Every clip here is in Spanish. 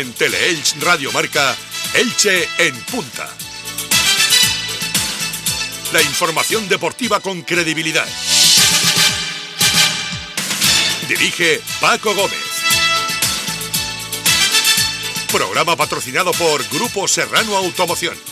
En Teleelch Radio Marca, Elche en punta. La información deportiva con credibilidad. Dirige Paco Gómez. Programa patrocinado por Grupo Serrano Automoción.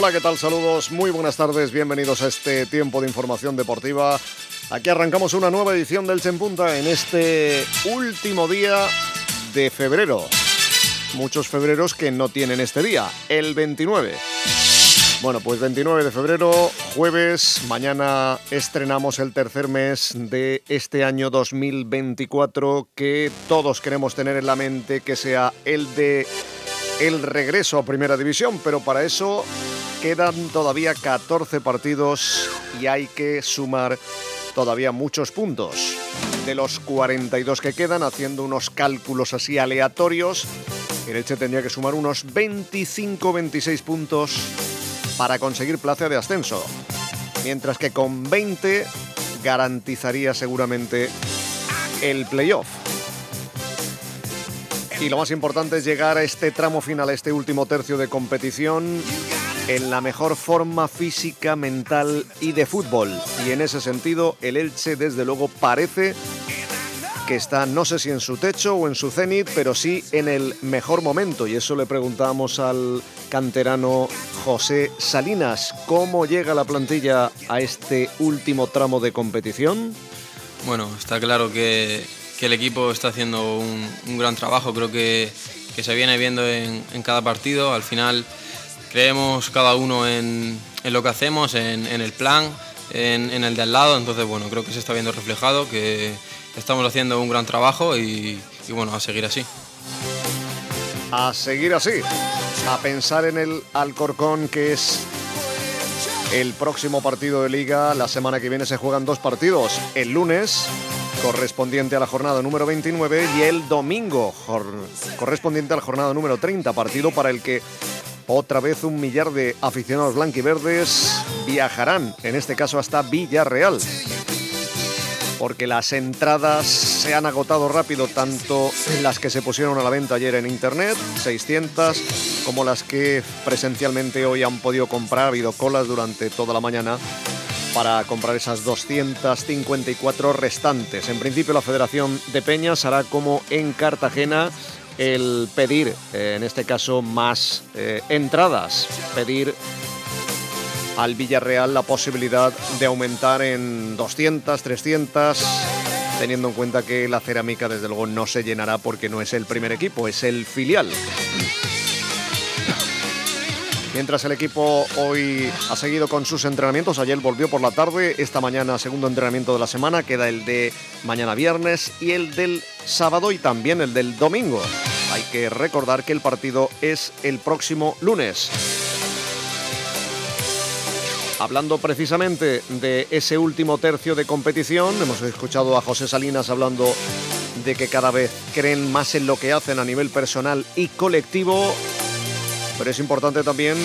Hola, ¿qué tal? Saludos, muy buenas tardes, bienvenidos a este tiempo de información deportiva. Aquí arrancamos una nueva edición del Punta en este último día de febrero. Muchos febreros que no tienen este día, el 29. Bueno, pues 29 de febrero, jueves, mañana estrenamos el tercer mes de este año 2024 que todos queremos tener en la mente que sea el de el regreso a Primera División, pero para eso quedan todavía 14 partidos y hay que sumar todavía muchos puntos. De los 42 que quedan, haciendo unos cálculos así aleatorios, el Elche tendría que sumar unos 25-26 puntos para conseguir plaza de ascenso. Mientras que con 20 garantizaría seguramente el playoff. Y lo más importante es llegar a este tramo final, a este último tercio de competición, en la mejor forma física, mental y de fútbol. Y en ese sentido, el Elche desde luego parece que está, no sé si en su techo o en su cenit, pero sí en el mejor momento. Y eso le preguntábamos al canterano José Salinas. ¿Cómo llega la plantilla a este último tramo de competición? Bueno, está claro que el equipo está haciendo un, gran trabajo, creo que, se viene viendo en, cada partido. Al final creemos cada uno en, lo que hacemos, en, el plan, en, el de al lado, entonces bueno, creo que se está viendo reflejado, que estamos haciendo un gran trabajo y, y bueno, a seguir así. A seguir así, a pensar en el Alcorcón que es el próximo partido de liga. La semana que viene se juegan dos partidos. El lunes correspondiente a la jornada número 29 y el domingo correspondiente a la jornada número 30, partido para el que otra vez un millar de aficionados blanquiverdes viajarán, en este caso hasta Villarreal. Porque las entradas se han agotado rápido, tanto las que se pusieron a la venta ayer en internet, 600, como las que presencialmente hoy han podido comprar. Ha habido colas durante toda la mañana para comprar esas 254 restantes. En principio la Federación de Peñas hará como en Cartagena el pedir, eh, en este caso, más eh, entradas, pedir al Villarreal la posibilidad de aumentar en 200, 300, teniendo en cuenta que la cerámica desde luego no se llenará porque no es el primer equipo, es el filial. Mientras el equipo hoy ha seguido con sus entrenamientos, ayer volvió por la tarde, esta mañana segundo entrenamiento de la semana, queda el de mañana viernes y el del sábado y también el del domingo. Hay que recordar que el partido es el próximo lunes. Hablando precisamente de ese último tercio de competición, hemos escuchado a José Salinas hablando de que cada vez creen más en lo que hacen a nivel personal y colectivo pero es importante también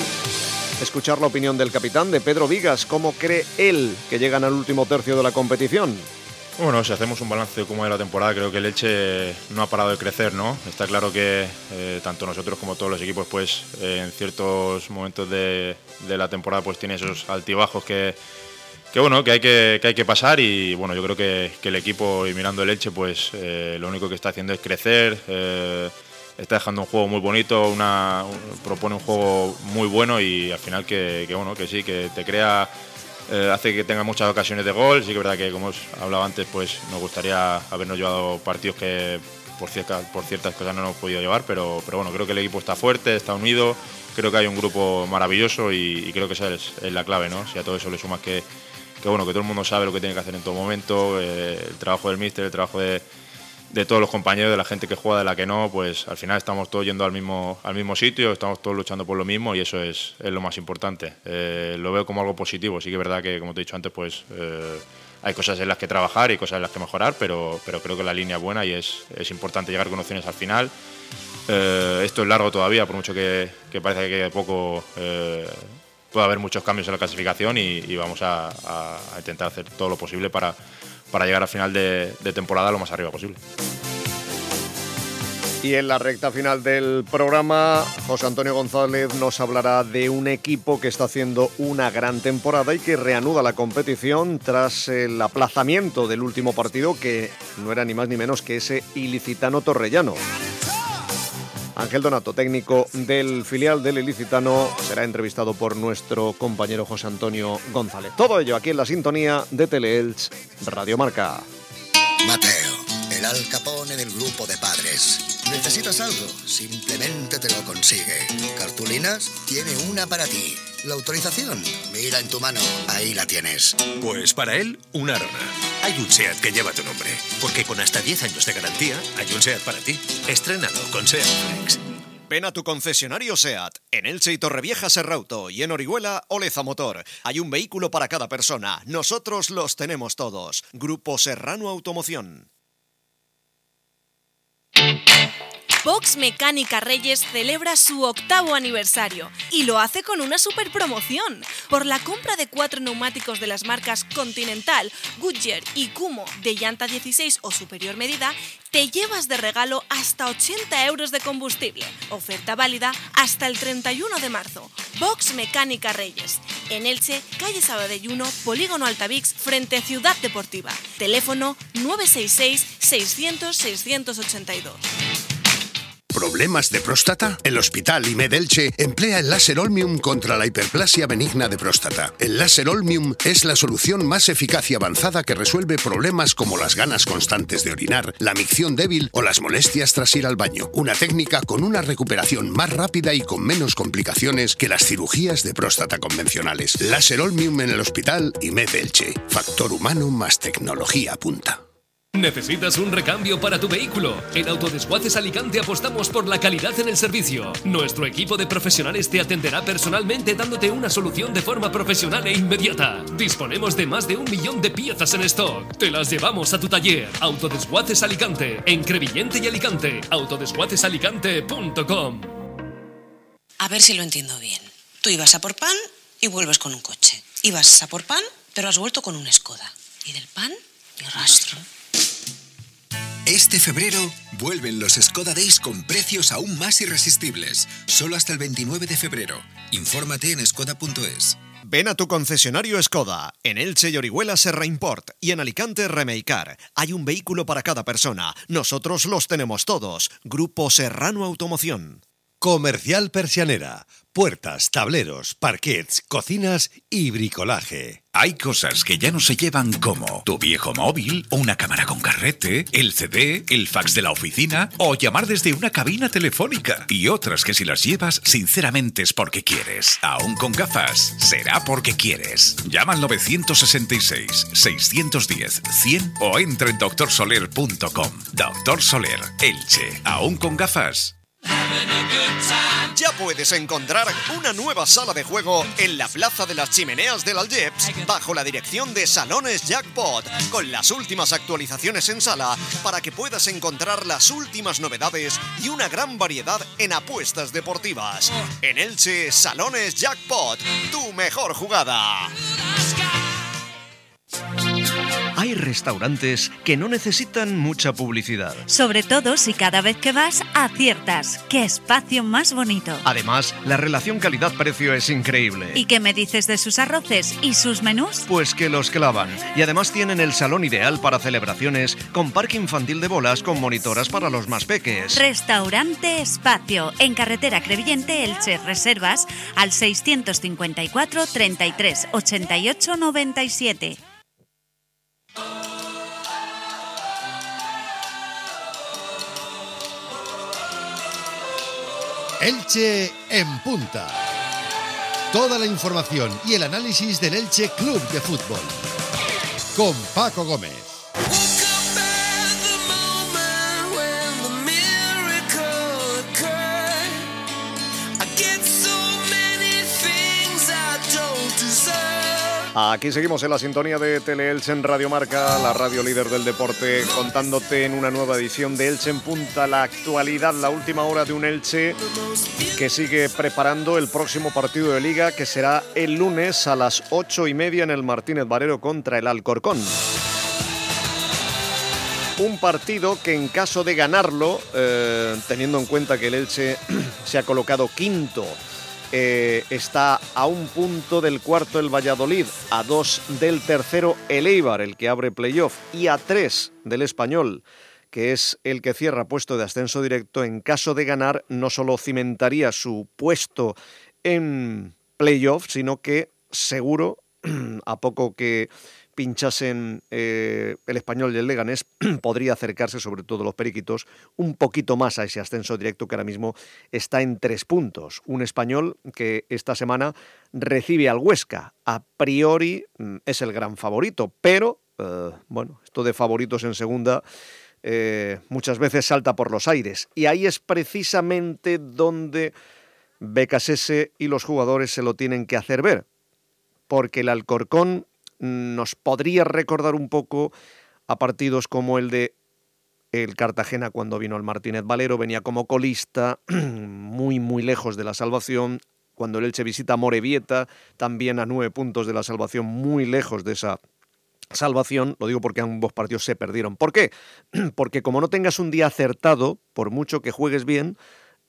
escuchar la opinión del capitán, de Pedro Vigas, cómo cree él que llegan al último tercio de la competición. Bueno, si hacemos un balance de cómo es la temporada, creo que el Elche no ha parado de crecer, ¿no? Está claro que eh, tanto nosotros como todos los equipos, pues eh, en ciertos momentos de, la temporada, pues tiene esos altibajos que, bueno, que hay que, hay que pasar y bueno, yo creo que, el equipo y mirando el Elche, pues eh, lo único que está haciendo es crecer está dejando un juego muy bonito, una, propone un juego muy bueno y al final que, bueno, que sí, que te crea, eh, hace que tenga muchas ocasiones de gol. Sí que es verdad que, como os hablaba antes, pues nos gustaría habernos llevado partidos que por ciertas, por ciertas cosas no hemos podido llevar, pero, pero bueno, creo que el equipo está fuerte, está unido, creo que hay un grupo maravilloso y, creo que esa es, la clave, ¿no? Si a todo eso le sumas que, que, bueno, que todo el mundo sabe lo que tiene que hacer en todo momento, eh, el trabajo del míster, el trabajo de de todos los compañeros, de la gente que juega, de la que no, pues al final estamos todos yendo al mismo, al mismo sitio, estamos todos luchando por lo mismo y eso es, es lo más importante. Eh, lo veo como algo positivo, sí que es verdad que, como te he dicho antes, pues eh, hay cosas en las que trabajar y cosas en las que mejorar, pero, pero creo que la línea es buena y es, es importante llegar con opciones al final. Eh, esto es largo todavía, por mucho que, que parece que poco puede haber muchos cambios en la clasificación y, vamos a, a intentar hacer todo lo posible para para llegar al final de, temporada lo más arriba posible. Y en la recta final del programa, José Antonio González nos hablará de un equipo que está haciendo una gran temporada y que reanuda la competición tras el aplazamiento del último partido que no era ni más ni menos que ese ilicitano torrellano. Ángel Donato, técnico del filial del Ilicitano, será entrevistado por nuestro compañero José Antonio González. Todo ello aquí en la sintonía de Teleelch Radio Marca. Mateo, el alcapone del grupo de padres. ¿Necesitas algo? Simplemente te lo consigue. ¿Cartulinas? Tiene una para ti. ¿La autorización? Mira en tu mano, ahí la tienes. Pues para él, una Arona. Hay un SEAT que lleva tu nombre, porque con hasta 10 años de garantía, hay un SEAT para ti. Estrenado con SEAT Flex. Ven a tu concesionario SEAT, en Elche y Torrevieja Serrauto y en Orihuela Oleza Motor. Hay un vehículo para cada persona. Nosotros los tenemos todos. Grupo Serrano Automoción. Box Mecánica Reyes celebra su octavo aniversario y lo hace con una super promoción. Por la compra de cuatro neumáticos de las marcas Continental, Goodyear y Kumo de llanta 16 o superior medida, te llevas de regalo hasta 80 euros de combustible. Oferta válida hasta el 31 de marzo. Box Mecánica Reyes. En Elche, calle Sabadelluno, Polígono Altavix, frente a Ciudad Deportiva. Teléfono 966 600 682. ¿Problemas de próstata? El Hospital Imedelche emplea el láser Olmium contra la hiperplasia benigna de próstata. El láser Olmium es la solución más eficaz y avanzada que resuelve problemas como las ganas constantes de orinar, la micción débil o las molestias tras ir al baño. Una técnica con una recuperación más rápida y con menos complicaciones que las cirugías de próstata convencionales. Láser Olmium en el Hospital Imedelche. Factor humano más tecnología punta. ¿Necesitas un recambio para tu vehículo? En Autodesguaces Alicante apostamos por la calidad en el servicio. Nuestro equipo de profesionales te atenderá personalmente dándote una solución de forma profesional e inmediata. Disponemos de más de un millón de piezas en stock. Te las llevamos a tu taller. Autodesguaces Alicante, en Crevillente y Alicante. Autodesguacesalicante.com A ver si lo entiendo bien. Tú ibas a por pan y vuelves con un coche. Ibas a por pan, pero has vuelto con un Skoda. Y del pan, rastro. Este febrero vuelven los Skoda Days con precios aún más irresistibles. Solo hasta el 29 de febrero. Infórmate en skoda.es. Ven a tu concesionario Skoda. En Elche y Orihuela Serra Import y en Alicante Remeicar. Hay un vehículo para cada persona. Nosotros los tenemos todos. Grupo Serrano Automoción. Comercial Persianera. Puertas, tableros, parquets, cocinas y bricolaje. Hay cosas que ya no se llevan como tu viejo móvil, una cámara con carrete, el CD, el fax de la oficina o llamar desde una cabina telefónica. Y otras que si las llevas, sinceramente es porque quieres. Aún con gafas, será porque quieres. Llama al 966-610-100 o entra en doctorsoler.com. Doctor Soler, Elche. Aún con gafas. Ya puedes encontrar una nueva sala de juego en la Plaza de las Chimeneas del Algeps bajo la dirección de Salones Jackpot con las últimas actualizaciones en sala para que puedas encontrar las últimas novedades y una gran variedad en apuestas deportivas. En Elche, Salones Jackpot, tu mejor jugada. Hay restaurantes que no necesitan mucha publicidad. Sobre todo si cada vez que vas aciertas. ¡Qué espacio más bonito! Además, la relación calidad-precio es increíble. ¿Y qué me dices de sus arroces y sus menús? Pues que los clavan. Y además tienen el salón ideal para celebraciones con parque infantil de bolas con monitoras para los más peques. Restaurante Espacio, en carretera Crevillente Elche. Reservas al 654 33 88 97. Elche en punta. Toda la información y el análisis del Elche Club de Fútbol. Con Paco Gómez. Aquí seguimos en la sintonía de Teleelche en Radio Marca, la radio líder del deporte, contándote en una nueva edición de Elche en Punta la actualidad, la última hora de un Elche que sigue preparando el próximo partido de liga que será el lunes a las ocho y media en el Martínez Valero contra el Alcorcón. Un partido que en caso de ganarlo, eh, teniendo en cuenta que el Elche se ha colocado quinto eh, está a un punto del cuarto el Valladolid, a dos del tercero el Eibar, el que abre playoff, y a tres del español, que es el que cierra puesto de ascenso directo. En caso de ganar, no solo cimentaría su puesto en playoff, sino que seguro, a poco que pinchasen eh, el español y el Leganés, podría acercarse, sobre todo los periquitos, un poquito más a ese ascenso directo que ahora mismo está en tres puntos. Un español que esta semana recibe al Huesca. A priori mm, es el gran favorito, pero eh, bueno, esto de favoritos en segunda. Eh, muchas veces salta por los aires. Y ahí es precisamente donde Becasese y los jugadores se lo tienen que hacer ver. Porque el Alcorcón nos podría recordar un poco a partidos como el de el Cartagena cuando vino el Martínez Valero, venía como colista, muy muy lejos de la salvación. Cuando el Elche visita Morevieta, también a nueve puntos de la salvación, muy lejos de esa salvación. Lo digo porque ambos partidos se perdieron. ¿Por qué? Porque como no tengas un día acertado, por mucho que juegues bien,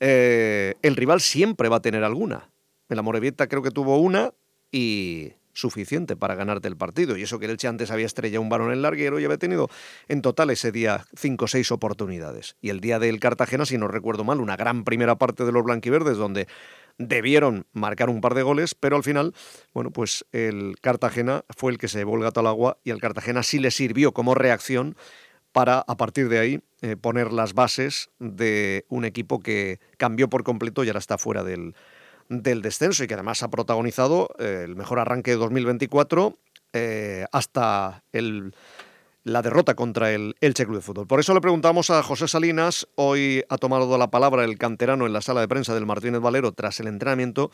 eh, el rival siempre va a tener alguna. En la Morevieta creo que tuvo una y suficiente para ganarte el partido. Y eso que el Elche antes había estrellado un balón en larguero y había tenido en total ese día cinco o seis oportunidades. Y el día del Cartagena, si no recuerdo mal, una gran primera parte de los blanquiverdes donde debieron marcar un par de goles, pero al final, bueno, pues el Cartagena fue el que se llevó el gato al agua y el Cartagena sí le sirvió como reacción para a partir de ahí eh, poner las bases de un equipo que cambió por completo y ahora está fuera del, del descenso y que además ha protagonizado eh, el mejor arranque de 2024 eh, hasta el, la derrota contra el Elche Club de Fútbol. Por eso le preguntamos a José Salinas, hoy ha tomado la palabra el canterano en la sala de prensa del Martínez Valero tras el entrenamiento,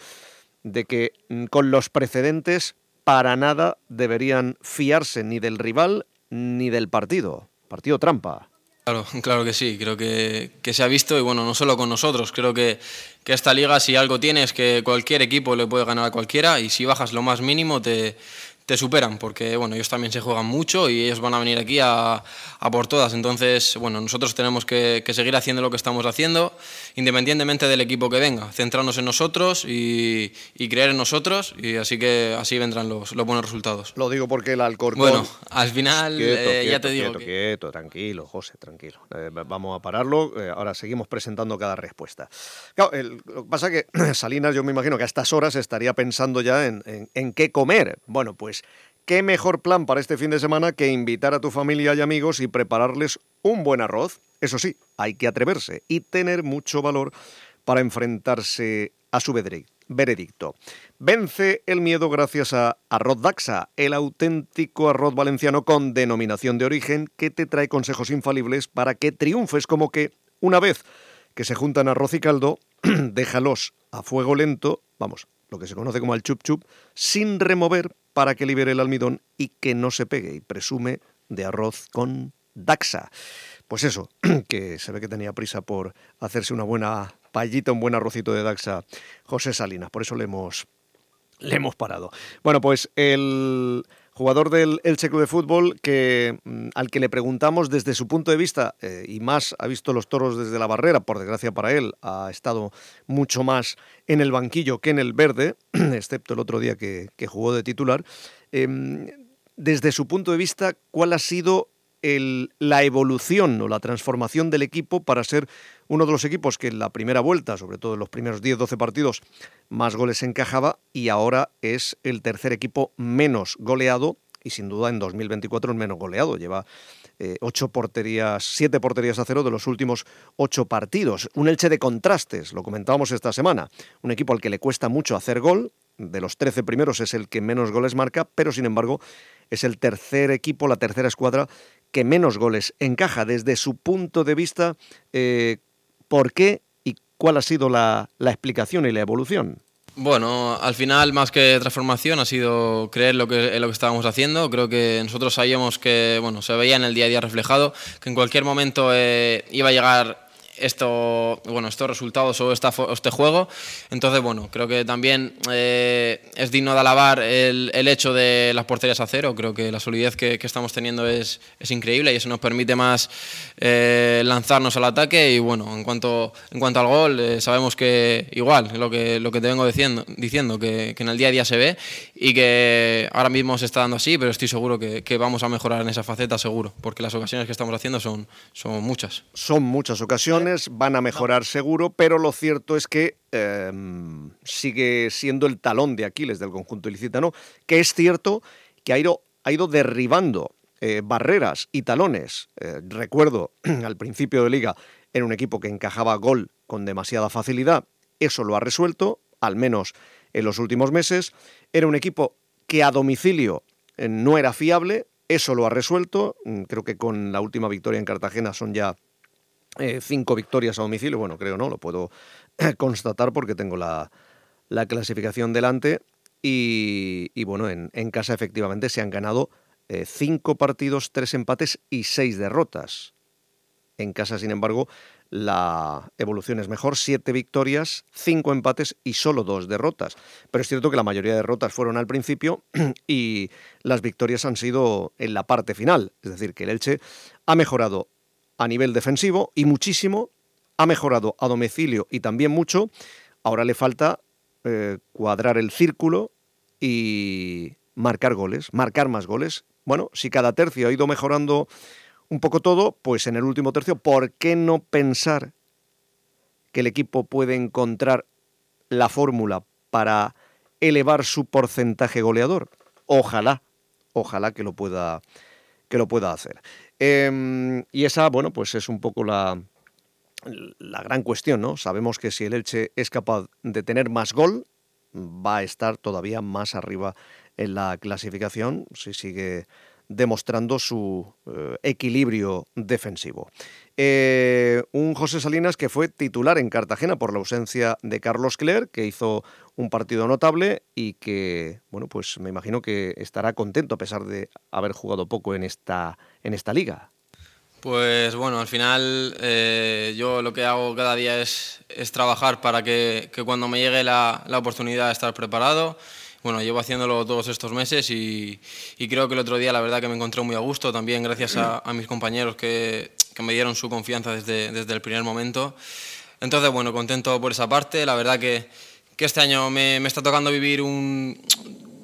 de que mm, con los precedentes para nada deberían fiarse ni del rival ni del partido. Partido trampa. Claro, claro que sí, creo que, que, se ha visto y bueno, no solo con nosotros, creo que, que, esta liga si algo tiene es que cualquier equipo le puede ganar a cualquiera y si bajas lo más mínimo te, te superan, porque bueno, ellos también se juegan mucho y ellos van a venir aquí a, a por todas. Entonces, bueno, nosotros tenemos que, que, seguir haciendo lo que estamos haciendo, independientemente del equipo que venga, centrarnos en nosotros y, y creer en nosotros, y así que así vendrán los, los, buenos resultados. Lo digo porque el Alcorcón... Bueno, al final quieto, eh, quieto, ya te digo... Quieto, que... quieto, tranquilo, José, tranquilo. Eh, vamos a pararlo, eh, ahora seguimos presentando cada respuesta. Claro, el, lo que pasa es que Salinas yo me imagino que a estas horas estaría pensando ya en, en, en qué comer. Bueno, pues ¿Qué mejor plan para este fin de semana que invitar a tu familia y amigos y prepararles un buen arroz? Eso sí, hay que atreverse y tener mucho valor para enfrentarse a su veredicto. Vence el miedo gracias a Arroz Daxa, el auténtico arroz valenciano con denominación de origen que te trae consejos infalibles para que triunfes como que, una vez que se juntan arroz y caldo, déjalos a fuego lento, vamos, lo que se conoce como el chup chup, sin remover para que libere el almidón y que no se pegue, y presume de arroz con Daxa. Pues eso, que se ve que tenía prisa por hacerse una buena payita, un buen arrocito de Daxa, José Salinas, por eso le hemos, le hemos parado. Bueno, pues el jugador del Elche Club de Fútbol, que, mm, al que le preguntamos desde su punto de vista, eh, y más ha visto los toros desde la barrera, por desgracia para él, ha estado mucho más en el banquillo que en el verde, excepto el otro día que, que jugó de titular. Eh, desde su punto de vista, ¿cuál ha sido el, la evolución o la transformación del equipo para ser uno de los equipos que en la primera vuelta, sobre todo en los primeros 10-12 partidos, más goles encajaba y ahora es el tercer equipo menos goleado y sin duda en 2024 el menos goleado. Lleva eh, ocho porterías, siete porterías a cero de los últimos ocho partidos. Un Elche de contrastes, lo comentábamos esta semana. Un equipo al que le cuesta mucho hacer gol, de los 13 primeros es el que menos goles marca, pero sin embargo es el tercer equipo, la tercera escuadra que menos goles encaja. Desde su punto de vista, eh, ¿por qué y cuál ha sido la, la explicación y la evolución? Bueno, al final más que transformación ha sido creer lo que, en lo que estábamos haciendo. Creo que nosotros sabíamos que bueno, se veía en el día a día reflejado, que en cualquier momento eh, iba a llegar esto, bueno, estos resultados o esta, este juego. Entonces, bueno, creo que también eh, es digno de alabar el, el, hecho de las porterías a cero. Creo que la solidez que, que estamos teniendo es, es, increíble y eso nos permite más eh, lanzarnos al ataque. Y bueno, en cuanto, en cuanto al gol, eh, sabemos que igual, lo que, lo que te vengo diciendo, diciendo que, que, en el día a día se ve y que ahora mismo se está dando así, pero estoy seguro que, que vamos a mejorar en esa faceta, seguro, porque las ocasiones que estamos haciendo son, son muchas. Son muchas ocasiones van a mejorar seguro, pero lo cierto es que eh, sigue siendo el talón de Aquiles del conjunto ilicitano, que es cierto que ha ido, ha ido derribando eh, barreras y talones. Eh, recuerdo al principio de liga era un equipo que encajaba gol con demasiada facilidad, eso lo ha resuelto, al menos en los últimos meses. Era un equipo que a domicilio eh, no era fiable, eso lo ha resuelto. Mm, creo que con la última victoria en Cartagena son ya eh, cinco victorias a domicilio, bueno, creo no, lo puedo constatar porque tengo la, la clasificación delante. Y, y bueno, en, en, casa efectivamente se han ganado eh, cinco partidos, tres empates y seis derrotas. En casa, sin embargo, la evolución es mejor, siete victorias, cinco empates y solo dos derrotas. Pero es cierto que la mayoría de derrotas fueron al principio y las victorias han sido en la parte final. Es decir, que el Elche ha mejorado a nivel defensivo y muchísimo. Ha mejorado a domicilio y también mucho. Ahora le falta eh, cuadrar el círculo y marcar goles, marcar más goles. Bueno, si cada tercio ha ido mejorando un poco todo, pues en el último tercio, ¿por qué no pensar que el equipo puede encontrar la fórmula para elevar su porcentaje goleador? Ojalá, ojalá que lo pueda, que lo pueda hacer. Eh, y esa, bueno, pues es un poco la, la gran cuestión, ¿no? Sabemos que si el Elche es capaz de tener más gol, va a estar todavía más arriba en la clasificación si sigue demostrando su eh, equilibrio defensivo. Eh, un José Salinas que fue titular en Cartagena por la ausencia de Carlos Cler, que hizo un partido notable y que, bueno, pues me imagino que estará contento a pesar de haber jugado poco en esta, en esta liga. Pues bueno, al final eh, yo lo que hago cada día es, es trabajar para que, que, cuando me llegue la, la oportunidad de estar preparado bueno, llevo haciéndolo todos estos meses y, y, creo que el otro día la verdad que me encontré muy a gusto, también gracias a, a mis compañeros que, que, me dieron su confianza desde, desde el primer momento. Entonces, bueno, contento por esa parte, la verdad que, que este año me, me está tocando vivir un,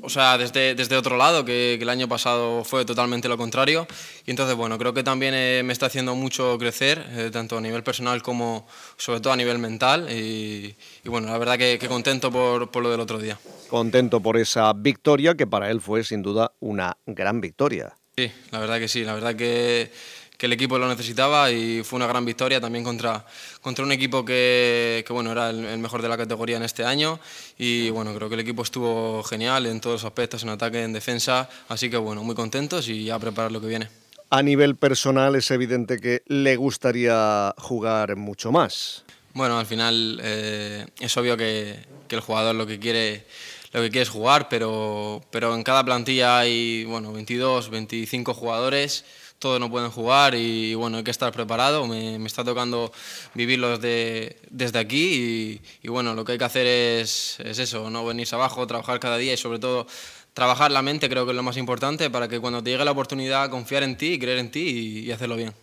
o sea, desde, desde otro lado, que, que, el año pasado fue totalmente lo contrario. Y entonces, bueno, creo que también eh, me está haciendo mucho crecer, eh, tanto a nivel personal como sobre todo a nivel mental. Y, y bueno, la verdad que, que contento por, por, lo del otro día. Contento por esa victoria, que para él fue sin duda una gran victoria. Sí, la verdad que sí, la verdad que que el equipo lo necesitaba y fue una gran victoria también contra, contra un equipo que, que bueno, era el, el, mejor de la categoría en este año y bueno, creo que el equipo estuvo genial en todos los aspectos, en ataque, en defensa, así que bueno, muy contentos y a preparar lo que viene. A nivel personal es evidente que le gustaría jugar mucho más. Bueno, al final eh, es obvio que, que el jugador lo que quiere lo que quiere es jugar, pero, pero en cada plantilla hay bueno, 22, 25 jugadores todos no pueden jugar y bueno, hay que estar preparado. Me, está tocando vivirlo desde, desde aquí y, bueno, lo que hay que hacer es, es eso, no venirse abajo, trabajar cada día y sobre todo trabajar la mente creo que es lo más importante para que cuando te llegue la oportunidad confiar en ti, creer en ti y, y hacerlo bien.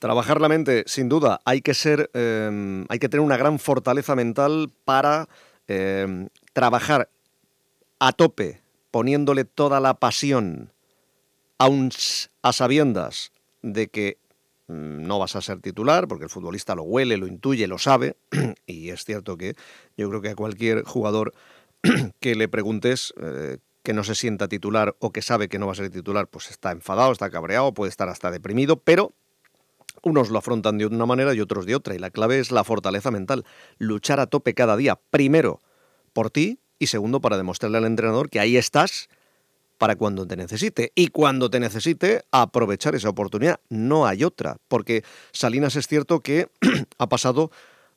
Trabajar la mente, sin duda, hay que ser, eh, hay que tener una gran fortaleza mental para eh, trabajar a tope, poniéndole toda la pasión, aun a sabiendas de que mm, no vas a ser titular, porque el futbolista lo huele, lo intuye, lo sabe, y es cierto que yo creo que a cualquier jugador que le preguntes eh, que no se sienta titular o que sabe que no va a ser titular, pues está enfadado, está cabreado, puede estar hasta deprimido, pero unos lo afrontan de una manera y otros de otra, y la clave es la fortaleza mental, luchar a tope cada día, primero por ti y segundo para demostrarle al entrenador que ahí estás para cuando te necesite. Y cuando te necesite, aprovechar esa oportunidad. No hay otra, porque Salinas es cierto que ha pasado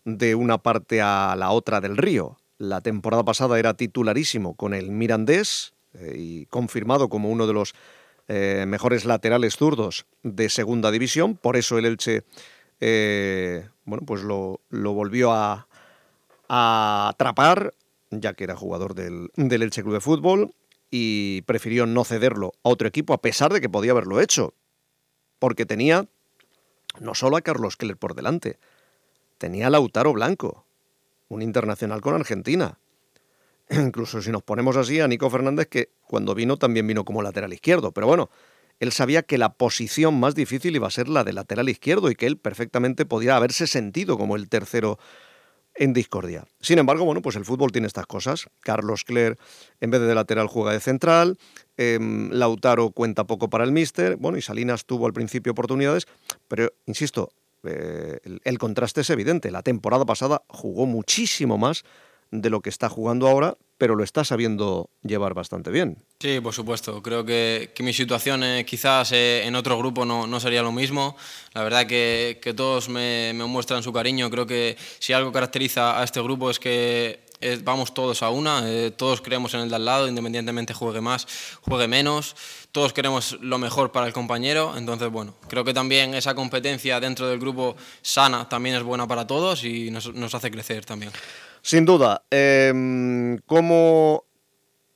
de una parte a la otra del río. la temporada pasada era titularísimo con el Mirandés eh, y confirmado como uno de los eh, mejores laterales zurdos de segunda división. Por eso el Elche, eh, bueno, pues lo, lo volvió a, a, atrapar, ya que era jugador del, del Elche Club de Fútbol y prefirió no cederlo a otro equipo a pesar de que podía haberlo hecho, porque tenía no solo a Carlos Keller por delante, tenía a Lautaro Blanco, un internacional con Argentina. Incluso si nos ponemos así a Nico Fernández, que cuando vino también vino como lateral izquierdo, pero bueno, él sabía que la posición más difícil iba a ser la de lateral izquierdo y que él perfectamente podía haberse sentido como el tercero en discordia. Sin embargo, bueno, pues el fútbol tiene estas cosas. Carlos Cler, en vez de lateral, juega de central. Em, Lautaro cuenta poco para el míster. Bueno, y Salinas tuvo al principio oportunidades, pero insisto, eh, el, contraste es evidente. La temporada pasada jugó muchísimo más de lo que está jugando ahora, pero lo está sabiendo llevar bastante bien. Sí, por supuesto. Creo que, que mi situación eh, quizás eh, en otro grupo no, no, sería lo mismo. La verdad que, que todos me, me, muestran su cariño. Creo que si algo caracteriza a este grupo es que vamos todos a una, eh, todos creemos en el de al lado, independientemente juegue más, juegue menos, todos queremos lo mejor para el compañero, entonces bueno, creo que también esa competencia dentro del grupo sana también es buena para todos y nos, nos hace crecer también. Sin duda, eh, ¿cómo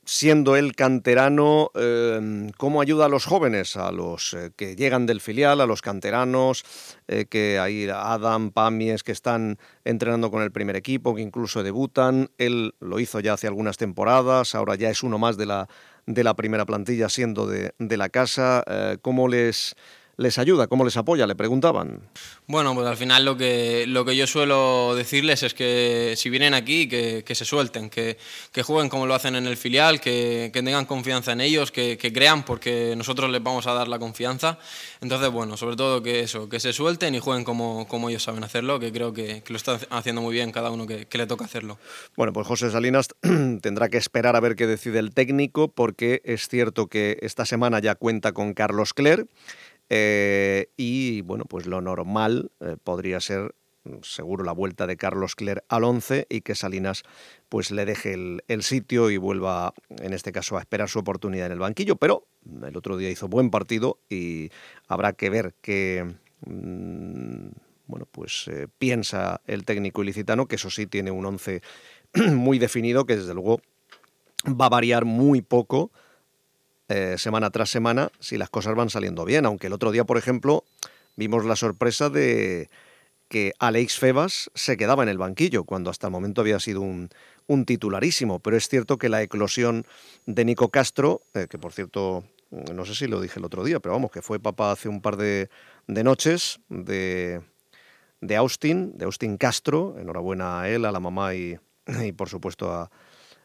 siendo el canterano, eh, cómo ayuda a los jóvenes, a los eh, que llegan del filial, a los canteranos, eh, que hay Adam, Pamies, que están entrenando con el primer equipo, que incluso debutan. Él lo hizo ya hace algunas temporadas, ahora ya es uno más de la, de la primera plantilla siendo de, de la casa. ¿Cómo les les ayuda? ¿Cómo les apoya? Le preguntaban. Bueno, pues al final lo que, lo que yo suelo decirles es que si vienen aquí, que, que se suelten, que, que, jueguen como lo hacen en el filial, que, tengan confianza en ellos, que, crean porque nosotros les vamos a dar la confianza. Entonces, bueno, sobre todo que eso, que se suelten y jueguen como, como ellos saben hacerlo, que creo que, lo están haciendo muy bien cada uno que, le toca hacerlo. Bueno, pues José Salinas tendrá que esperar a ver qué decide el técnico, porque es cierto que esta semana ya cuenta con Carlos Cler. Eh, y bueno, pues lo normal eh, podría ser mm, seguro la vuelta de Carlos Cler al 11 y que Salinas pues le deje el, sitio y vuelva en este caso a esperar su oportunidad en el banquillo, pero el otro día hizo buen partido y habrá que ver qué mm, bueno, pues eh, piensa el técnico ilicitano, que eso sí tiene un 11 muy definido que desde luego va a variar muy poco eh, semana tras semana si las cosas van saliendo bien. Aunque el otro día, por ejemplo, vimos la sorpresa de que Alex Febas se quedaba en el banquillo, cuando hasta el momento había sido un, un titularísimo. Pero es cierto que la eclosión de Nico Castro, eh, que por cierto, no sé si lo dije el otro día, pero vamos, que fue papá hace un par de, de noches de, de Austin, de Austin Castro, enhorabuena a él, a la mamá y, y por supuesto a,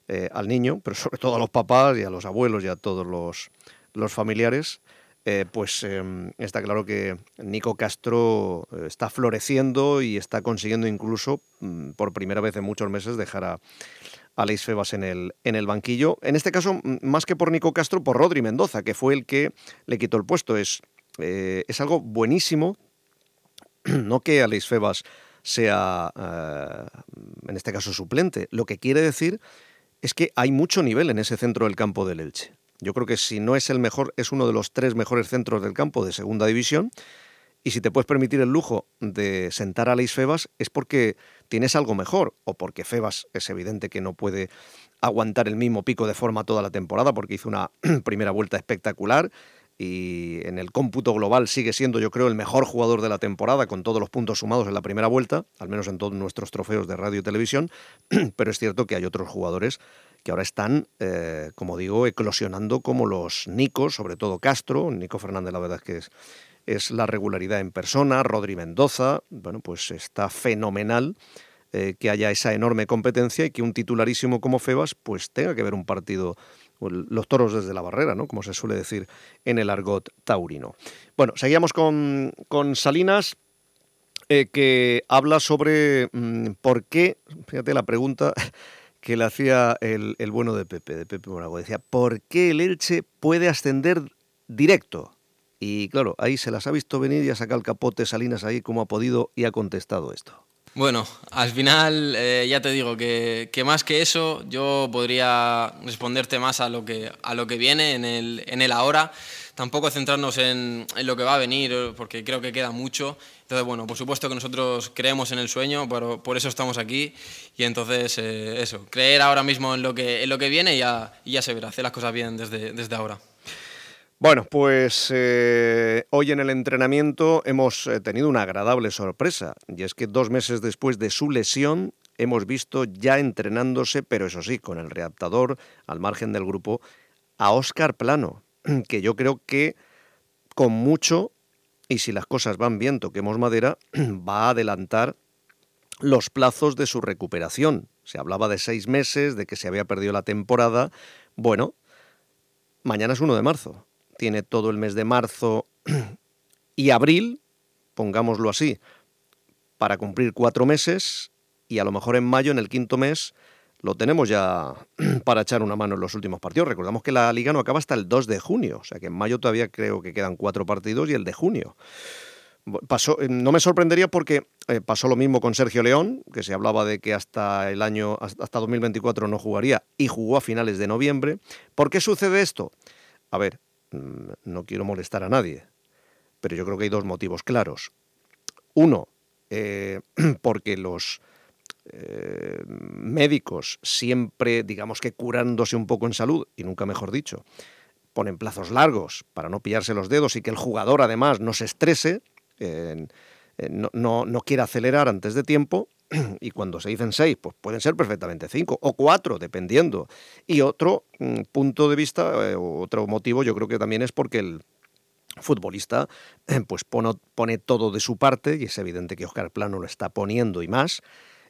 eh, al niño, pero sobre todo a los papás y a los abuelos y a todos los, los familiares, eh, pues em, está claro que Nico Castro eh, está floreciendo y está consiguiendo incluso mm, por primera vez en muchos meses dejar a Alex Febas en el, en el banquillo. En este caso, más que por Nico Castro, por Rodri Mendoza, que fue el que le quitó el puesto. Es, es algo buenísimo, no que Alex Febas sea, en este caso, suplente. Lo que quiere decir es que hay mucho nivel en ese centro del campo del Elche. Yo creo que si no es el mejor, es uno de los tres mejores centros del campo de segunda división. Y si te puedes permitir el lujo de sentar a Leis Febas es porque tienes algo mejor o porque Febas es evidente que no puede aguantar el mismo pico de forma toda la temporada porque hizo una primera vuelta espectacular y en el cómputo global sigue siendo yo creo el mejor jugador de la temporada con todos los puntos sumados en la primera vuelta, al menos en todos nuestros trofeos de radio y televisión, pero es cierto que hay otros jugadores que ahora están, eh, como digo, eclosionando como los Nicos, sobre todo Castro, Nico Fernández la verdad es que es, es la regularidad en persona, Rodri Mendoza, bueno, pues está fenomenal. Eh, que haya esa enorme competencia y que un titularísimo como Febas pues tenga que ver un partido los toros desde la barrera, ¿no? como se suele decir en el argot taurino. Bueno, seguíamos con, Salinas, eh, que habla sobre mm, por qué, fíjate la pregunta que le hacía el, el, bueno de Pepe, de Pepe Morago, decía, ¿por qué el Elche puede ascender directo? Y claro, ahí se las ha visto venir y ha sacado el capote Salinas ahí como ha podido y ha contestado esto. Bueno, al final eh, ya te digo que, que, más que eso yo podría responderte más a lo que, a lo que viene en el, en el ahora, tampoco centrarnos en, en, lo que va a venir porque creo que queda mucho. Entonces, bueno, por supuesto que nosotros creemos en el sueño, pero por eso estamos aquí y entonces eh, eso, creer ahora mismo en lo que, en lo que viene y ya, y ya se verá, hacer las cosas bien desde, desde ahora. Bueno, pues eh, hoy en el entrenamiento hemos eh, tenido una agradable sorpresa, y es que dos meses después de su lesión hemos visto ya entrenándose, pero eso sí, con el readaptador al margen del grupo, a Óscar Plano, que yo creo que con mucho, y si las cosas van bien, toquemos madera, va a adelantar los plazos de su recuperación. Se hablaba de seis meses, de que se había perdido la temporada. Bueno, mañana es 1 de marzo tiene todo el mes de marzo y abril, pongámoslo así, para cumplir cuatro meses y a lo mejor en mayo, en el quinto mes, lo tenemos ya para echar una mano en los últimos partidos. Recordamos que la liga no acaba hasta el 2 de junio, o sea que en mayo todavía creo que quedan cuatro partidos y el de junio. Eh, no me sorprendería porque eh, pasó lo mismo con Sergio León, que se hablaba de que hasta el año hasta 2024 no jugaría y jugó a finales de noviembre. ¿Por qué sucede esto? A ver, no quiero molestar a nadie, pero yo creo que hay dos motivos claros. Uno, eh, porque los eh, médicos siempre, digamos que curándose un poco en salud, y nunca mejor dicho, ponen plazos largos para no pillarse los dedos y que el jugador además no se estrese, no, no, no quiera acelerar antes de tiempo, y cuando se dicen seis, pues pueden ser perfectamente cinco o cuatro, dependiendo. Y otro mm, punto de vista, eh, otro motivo, yo creo que también es porque el futbolista eh, pues pone, pone, todo de su parte y es evidente que Oscar Plano lo está poniendo y más.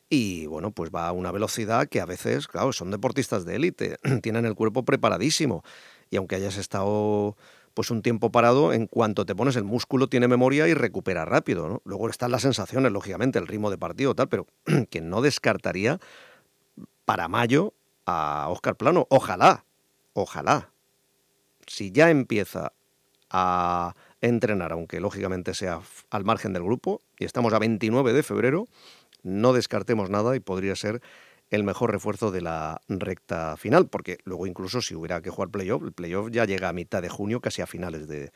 Y bueno, pues va a una velocidad que a veces, claro, son deportistas de élite, tienen el cuerpo preparadísimo. Y aunque hayas estado pues un tiempo parado, en cuanto te pones el músculo tiene memoria y recupera rápido. ¿no? Luego están las sensaciones, lógicamente, el ritmo de partido, tal, pero que no descartaría para mayo a Oscar Plano. Ojalá, ojalá. Si ya empieza a entrenar, aunque lógicamente sea al margen del grupo, y estamos a 29 de febrero, no descartemos nada y podría ser el mejor refuerzo de la recta final, porque luego incluso si hubiera que jugar playoff, el playoff ya llega a mitad de junio, casi a finales de,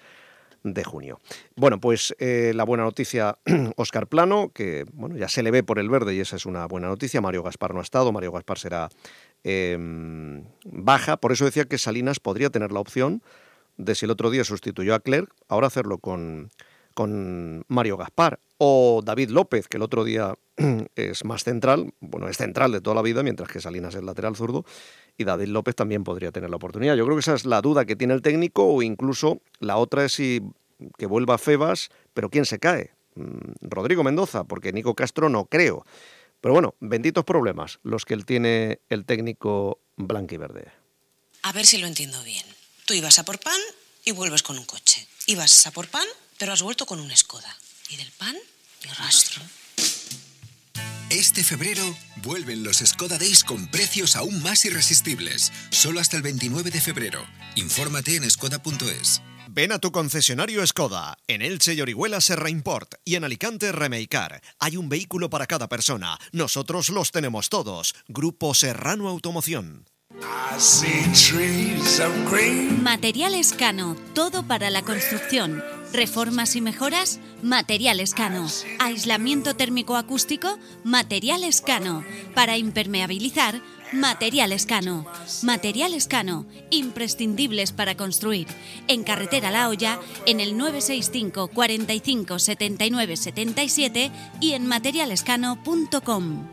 junio. Bueno, pues eh, la buena noticia, Oscar Plano, que bueno, ya se le ve por el verde y esa es una buena noticia. Mario Gaspar no ha estado, Mario Gaspar será em, baja, por eso decía que Salinas podría tener la opción de si el otro día sustituyó a Clerc, ahora hacerlo con, con Mario Gaspar o David López, que el otro día es más central, bueno, es central de toda la vida, mientras que Salinas es lateral zurdo, y David López también podría tener la oportunidad. Yo creo que esa es la duda que tiene el técnico, o incluso la otra es si que vuelva Febas, pero ¿quién se cae? Mm, Rodrigo Mendoza, porque Nico Castro no creo. Pero bueno, benditos problemas los que él tiene el técnico verde. A ver si lo entiendo bien. Tú ibas a por pan y vuelves con un coche. Ibas a por pan, pero has vuelto con un Skoda. Y del pan, ni rastro. Este febrero vuelven los Skoda Days con precios aún más irresistibles. Solo hasta el 29 de febrero. Infórmate en skoda.es. Ven a tu concesionario Skoda. En Elche y Orihuela Serra Import y en Alicante Remeicar. Hay un vehículo para cada persona. Nosotros los tenemos todos. Grupo Serrano Automoción. Materiales Cano, todo para la construcción. Reformas y mejoras, Materiales Cano. Aislamiento térmico acústico, Materiales Cano. Para impermeabilizar, Materiales Cano. Materiales Cano, imprescindibles para construir. En Carretera La Hoya, en el 965 45 79 77 y en materialescano.com.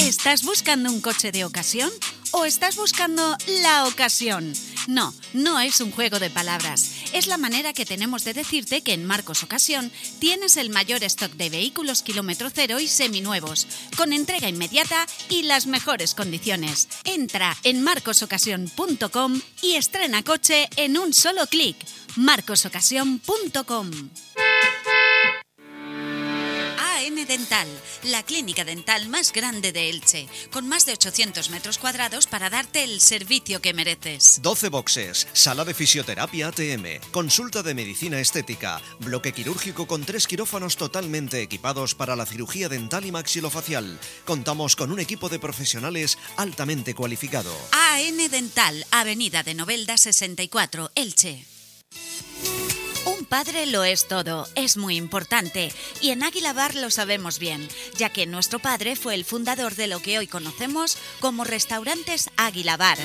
¿Estás buscando un coche de ocasión? ¿O estás buscando la ocasión? No, no es un juego de palabras. Es la manera que tenemos de decirte que en Marcos Ocasión tienes el mayor stock de vehículos kilómetro cero y seminuevos, con entrega inmediata y las mejores condiciones. Entra en marcosocasión.com y estrena coche en un solo clic. marcosocasión.com Dental, la clínica dental más grande de Elche, con más de 800 metros cuadrados para darte el servicio que mereces. 12 boxes, sala de fisioterapia ATM, consulta de medicina estética, bloque quirúrgico con tres quirófanos totalmente equipados para la cirugía dental y maxilofacial. Contamos con un equipo de profesionales altamente cualificado. AN Dental, Avenida de Novelda 64, Elche. Padre lo es todo, es muy importante, y en Águila Bar lo sabemos bien, ya que nuestro padre fue el fundador de lo que hoy conocemos como Restaurantes Águila Bar.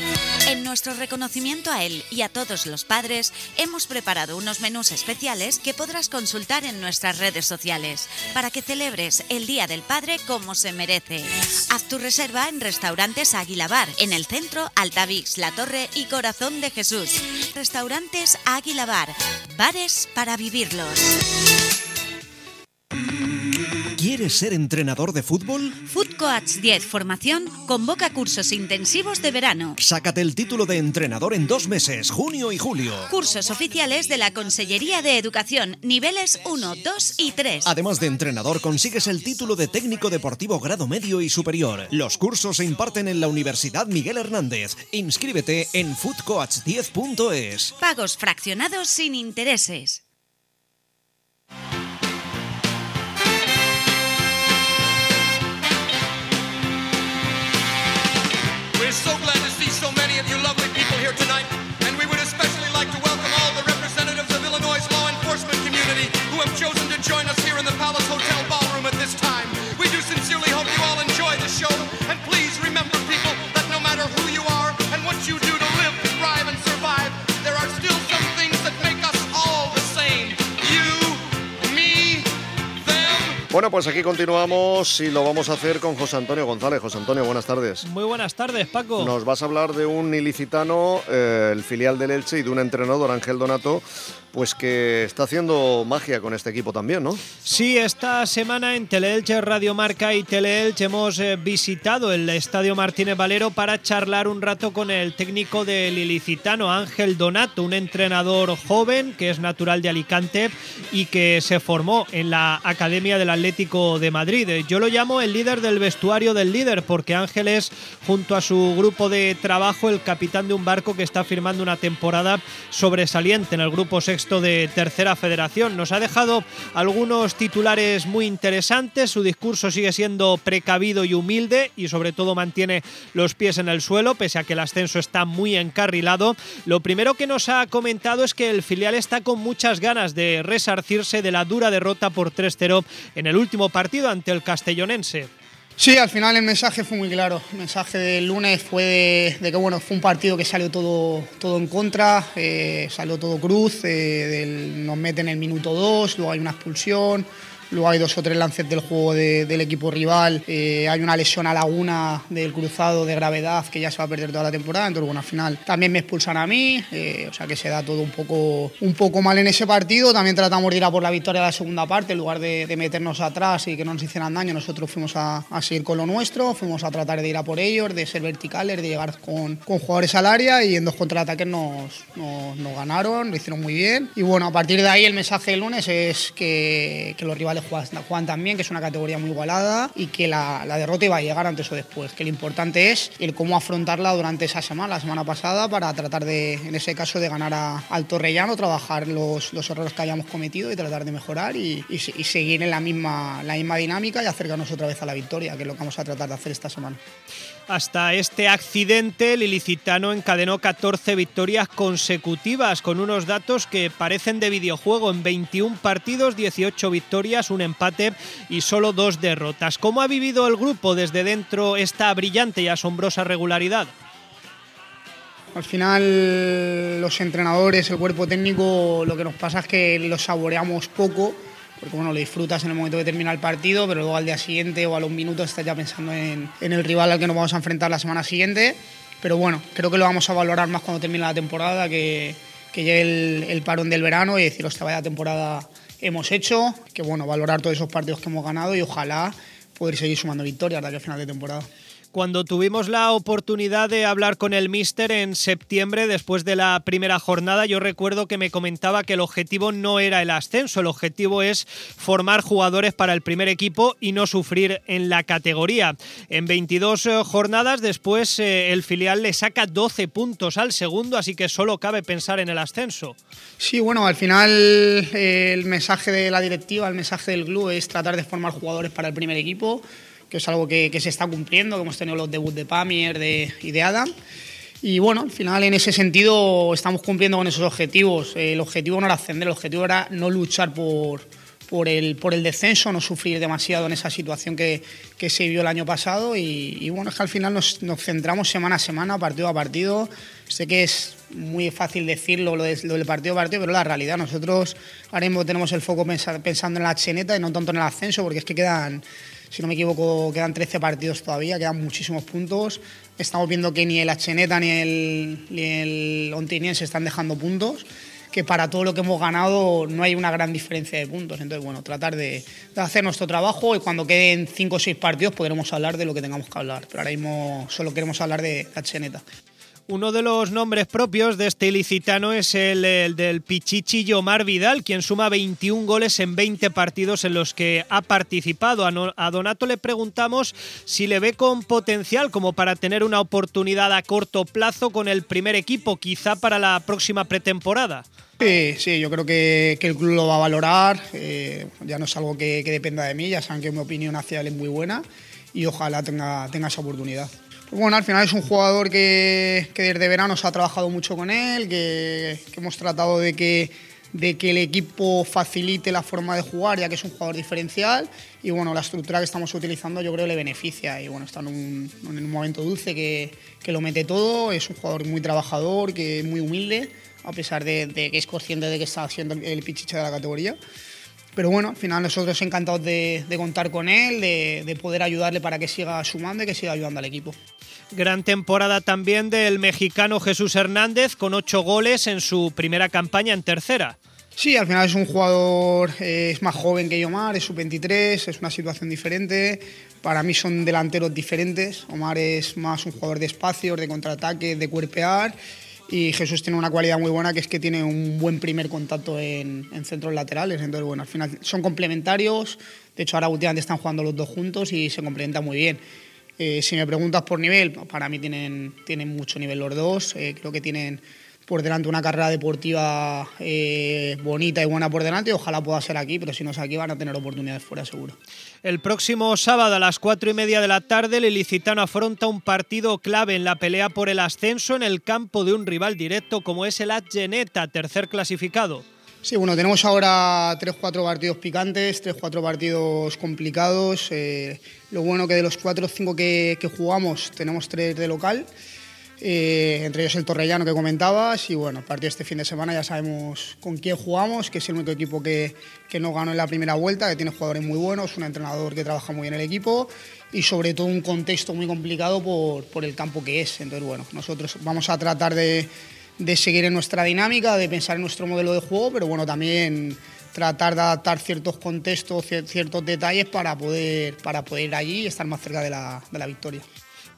En nuestro reconocimiento a él y a todos los padres, hemos preparado unos menús especiales que podrás consultar en nuestras redes sociales, para que celebres el Día del Padre como se merece. Haz tu reserva en Restaurantes Águila Bar, en el centro Altavix, La Torre y Corazón de Jesús. Restaurantes Águila Bar, bares para vivirlos. ¿Quieres ser entrenador de fútbol? Food Coach 10 Formación convoca cursos intensivos de verano. Sácate el título de entrenador en dos meses, junio y julio. Cursos oficiales de la Consellería de Educación, niveles 1, 2 y 3. Además de entrenador, consigues el título de técnico deportivo grado medio y superior. Los cursos se imparten en la Universidad Miguel Hernández. Inscríbete en foodcoach10.es. Pagos fraccionados sin intereses. We're so glad to see so many of you lovely people here tonight, and we would especially like to welcome all the representatives of Illinois' law enforcement community who have chosen to join us here in the Palace Hotel ballroom Bueno, pues aquí continuamos y lo vamos a hacer con José Antonio González. José Antonio, buenas tardes. Muy buenas tardes, Paco. Nos vas a hablar de un ilicitano, eh, el filial del Elche, y de un entrenador, Ángel Donato, pues que está haciendo magia con este equipo también, ¿no? Sí, esta semana en Teleelche, Radio Marca y Teleelche hemos eh, visitado el Estadio Martínez Valero para charlar un rato con el técnico del ilicitano, Ángel Donato, un entrenador joven que es natural de Alicante y que se formó en la Academia del Atlético de Madrid. Yo lo llamo el líder del vestuario del líder porque Ángel es, junto a su grupo de trabajo, el capitán de un barco que está firmando una temporada sobresaliente en el grupo sexto de Tercera Federación. Nos ha dejado algunos titulares muy interesantes, su discurso sigue siendo precavido y humilde y sobre todo mantiene los pies en el suelo, pese a que el ascenso está muy encarrilado. Lo primero que nos ha comentado es que el filial está con muchas ganas de resarcirse de la dura derrota por 3-0 en el último partido ante el castellonense. Sí, al final el mensaje fue muy claro. El mensaje del lunes fue de, de que bueno, fue un partido que salió todo, todo en contra, eh, salió todo cruz, eh, del- nos meten en el minuto 2, luego hay una expulsión, luego hay dos o tres lances del juego de- del equipo rival, eh, hay una lesión a Laguna del cruzado de gravedad que ya se va a perder toda la temporada, entonces bueno, al final también me expulsan a mí, eh, o sea que se da todo un poco, un poco mal en ese partido, también tratamos de ir a por la victoria de la segunda parte, en lugar de, de meternos atrás y que no nos hicieran daño, nosotros fuimos a, a seguir con lo nuestro, fuimos a tratar de ir a por ellos, de ser verticales, de llegar con, con jugadores al área y en dos contraataques nos, nos, nos ganaron, lo hicieron muy bien. Y bueno, a partir de ahí el mensaje del lunes es que, que los rivales juegan también, que es una categoría muy igualada y que la, derrota iba a llegar antes o después, que lo importante es el cómo afrontarla durante esa semana, la semana pasada, para tratar de, en ese caso, de ganar a- al Torrellano, trabajar los, los errores que hayamos cometido y tratar de mejorar y, y seguir en la misma, la misma dinámica y acercarnos otra vez a la victoria, que es lo que vamos a tratar de hacer esta semana. Hasta este accidente, el ilicitano encadenó 14 victorias consecutivas con unos datos que parecen de videojuego. En 21 partidos, 18 victorias, un empate y solo dos derrotas. ¿Cómo ha vivido el grupo desde dentro esta brillante y asombrosa regularidad? Al final los entrenadores, el cuerpo técnico, lo que nos pasa es que lo saboreamos poco, porque bueno, lo disfrutas en el momento que termina el partido, pero luego al día siguiente o a los minutos estás ya pensando en, el rival al que nos vamos a enfrentar la semana siguiente. Pero bueno, creo que lo vamos a valorar más cuando termine la temporada, que, que llegue el, parón del verano y decir, hostia, vaya temporada hemos hecho, que bueno, valorar todos esos partidos que hemos ganado y ojalá poder seguir sumando victorias de aquí al final de temporada. Cuando tuvimos la oportunidad de hablar con el Mister en septiembre, después de la primera jornada, yo recuerdo que me comentaba que el objetivo no era el ascenso, el objetivo es formar jugadores para el primer equipo y no sufrir en la categoría. En 22 eh, jornadas después eh, el filial le saca 12 puntos al segundo, así que solo cabe pensar en el ascenso. Sí, bueno, al final eh, el mensaje de la directiva, el mensaje del club es tratar de formar jugadores para el primer equipo que es algo que, se está cumpliendo, que hemos tenido los debuts de Pamier de, y de Adam. Y bueno, al final en ese sentido estamos cumpliendo con esos objetivos. El objetivo no era ascender, el objetivo era no luchar por, por, el, por el descenso, no sufrir demasiado en esa situación que, que se vio el año pasado. Y, bueno, es que al final nos, nos, centramos semana a semana, partido a partido. Sé que es muy fácil decirlo lo, del partido a partido, pero la realidad, nosotros ahora mismo tenemos el foco pensando en la cheneta y no tanto en el ascenso, porque es que quedan si no me equivoco, quedan 13 partidos todavía, quedan muchísimos puntos. Estamos viendo que ni el Acheneta ni el, ni el se están dejando puntos, que para todo lo que hemos ganado no hay una gran diferencia de puntos. Entonces, bueno, tratar de, hacer nuestro trabajo y cuando queden 5 o 6 partidos podremos hablar de lo que tengamos que hablar. Pero ahora mismo solo queremos hablar de Acheneta. Uno de los nombres propios de este ilicitano es el, del Pichichi Yomar Vidal, quien suma 21 goles en 20 partidos en los que ha participado. A Donato le preguntamos si le ve con potencial como para tener una oportunidad a corto plazo con el primer equipo, quizá para la próxima pretemporada. Sí, sí, yo creo que, el club lo va a valorar. Eh, ya no es algo que, dependa de mí, ya saben que mi opinión hacia él es muy buena y ojalá tenga esa oportunidad. Bueno, al final es un jugador que, desde verano se ha trabajado mucho con él, que, hemos tratado de que, de que el equipo facilite la forma de jugar, ya que es un jugador diferencial. Y bueno, la estructura que estamos utilizando yo creo le beneficia. Y bueno, está en un, en un momento dulce que, que, lo mete todo. Es un jugador muy trabajador, que es muy humilde, a pesar de, de que es consciente de que está siendo el pichiche de la categoría. Pero bueno, al final nosotros encantados de, de contar con él, de, de poder ayudarle para que siga sumando y que siga ayudando al equipo. Gran temporada también del mexicano Jesús Hernández con ocho goles en su primera campaña en tercera. Sí, al final es un jugador, eh, es más joven que Omar, es sub-23, es una situación diferente. Para mí son delanteros diferentes. Omar es más un jugador de espacios, de contraataque, de cuerpear. Y Jesús tiene una cualidad muy buena que es que tiene un buen primer contacto en, en centros laterales. Entonces, bueno, al final son complementarios. De hecho, ahora últimamente están jugando los dos juntos y se complementan muy bien. Eh, si me preguntas por nivel, para mí tienen, tienen mucho nivel los dos. Eh, creo que tienen por delante una carrera deportiva eh, bonita y buena por delante. Ojalá pueda ser aquí, pero si no es aquí van a tener oportunidades fuera seguro. El próximo sábado a las cuatro y media de la tarde, el ilicitano afronta un partido clave en la pelea por el ascenso en el campo de un rival directo como es el Adgeneta, tercer clasificado. Sí, bueno, tenemos ahora tres, cuatro partidos picantes, tres, cuatro partidos complicados. Eh, lo bueno que de los cuatro o cinco que, jugamos tenemos tres de local, eh, entre ellos el Torrellano que comentabas. Y bueno, a partir de este fin de semana ya sabemos con quién jugamos, que es el único equipo que, que no ganó en la primera vuelta, que tiene jugadores muy buenos, un entrenador que trabaja muy bien en el equipo y sobre todo un contexto muy complicado por, por el campo que es. Entonces, bueno, nosotros vamos a tratar de de seguir en nuestra dinámica, de pensar en nuestro modelo de juego, pero bueno, también tratar de adaptar ciertos contextos, ciertos detalles para poder, para poder ir allí y estar más cerca de la, de la victoria.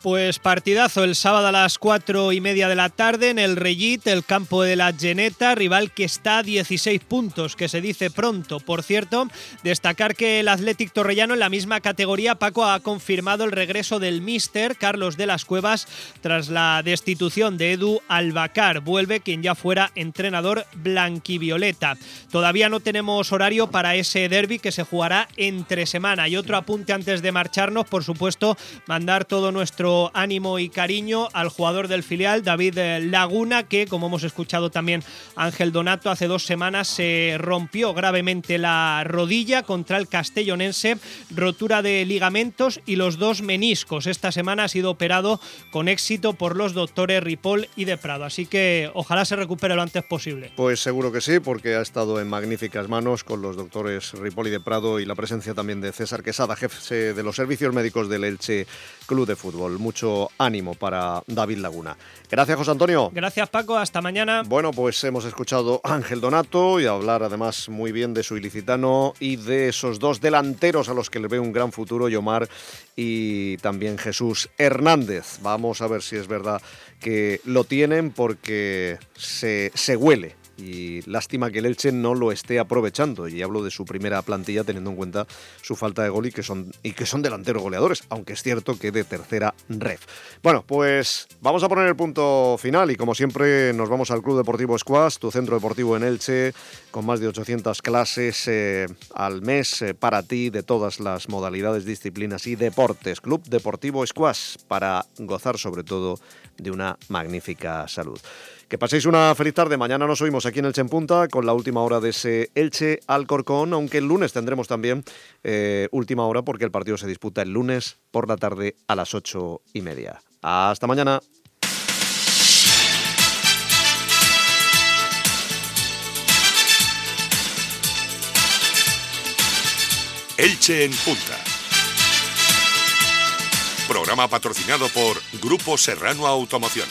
Pues partidazo el sábado a las cuatro y media de la tarde en el Reyit, el campo de la Geneta, rival que está a 16 puntos, que se dice pronto. Por cierto, destacar que el Athletic Torrellano en la misma categoría, Paco ha confirmado el regreso del míster Carlos de las Cuevas tras la destitución de Edu Albacar. Vuelve quien ya fuera entrenador blanquivioleta. Todavía no tenemos horario para ese derby que se jugará entre semana. Y otro apunte antes de marcharnos, por supuesto, mandar todo nuestro ánimo y cariño al jugador del filial, David eh, Laguna, que como hemos escuchado también Ángel Donato, hace dos semanas se rompió gravemente la rodilla contra el castellonense, rotura de ligamentos y los dos meniscos. Esta semana ha sido operado con éxito por los doctores Ripoll y de Prado, así que ojalá se recupere lo antes posible. Pues seguro que sí, porque ha estado en magníficas manos con los doctores Ripoll y de Prado y la presencia también de César Quesada, jefe de los servicios médicos del Elche Club de Fútbol. Mucho ánimo para David Laguna. Gracias, José Antonio. Gracias, Paco. Hasta mañana. Bueno, pues hemos escuchado a Ángel Donato y hablar además muy bien de su ilicitano y de esos dos delanteros a los que le veo un gran futuro, Yomar y también Jesús Hernández. Vamos a ver si es verdad que lo tienen porque se, se huele y lástima que el Elche no lo esté aprovechando. Y hablo de su primera plantilla teniendo en cuenta su falta de gol y que son, y que son delanteros goleadores, aunque es cierto que de tercera ref. Bueno, pues vamos a poner el punto final y como siempre nos vamos al Club Deportivo Squash, tu centro deportivo en Elche, con más de 800 clases eh, al mes eh, para ti de todas las modalidades, disciplinas y deportes. Club Deportivo Squash para gozar sobre todo de una magnífica salud. Que paséis una feliz tarde. Mañana nos oímos aquí en Elche en Punta con la última hora de ese Elche Alcorcón, aunque el lunes tendremos también eh, última hora porque el partido se disputa el lunes por la tarde a las ocho y media. Hasta mañana. Elche en Punta. Programa patrocinado por Grupo Serrano Automoción.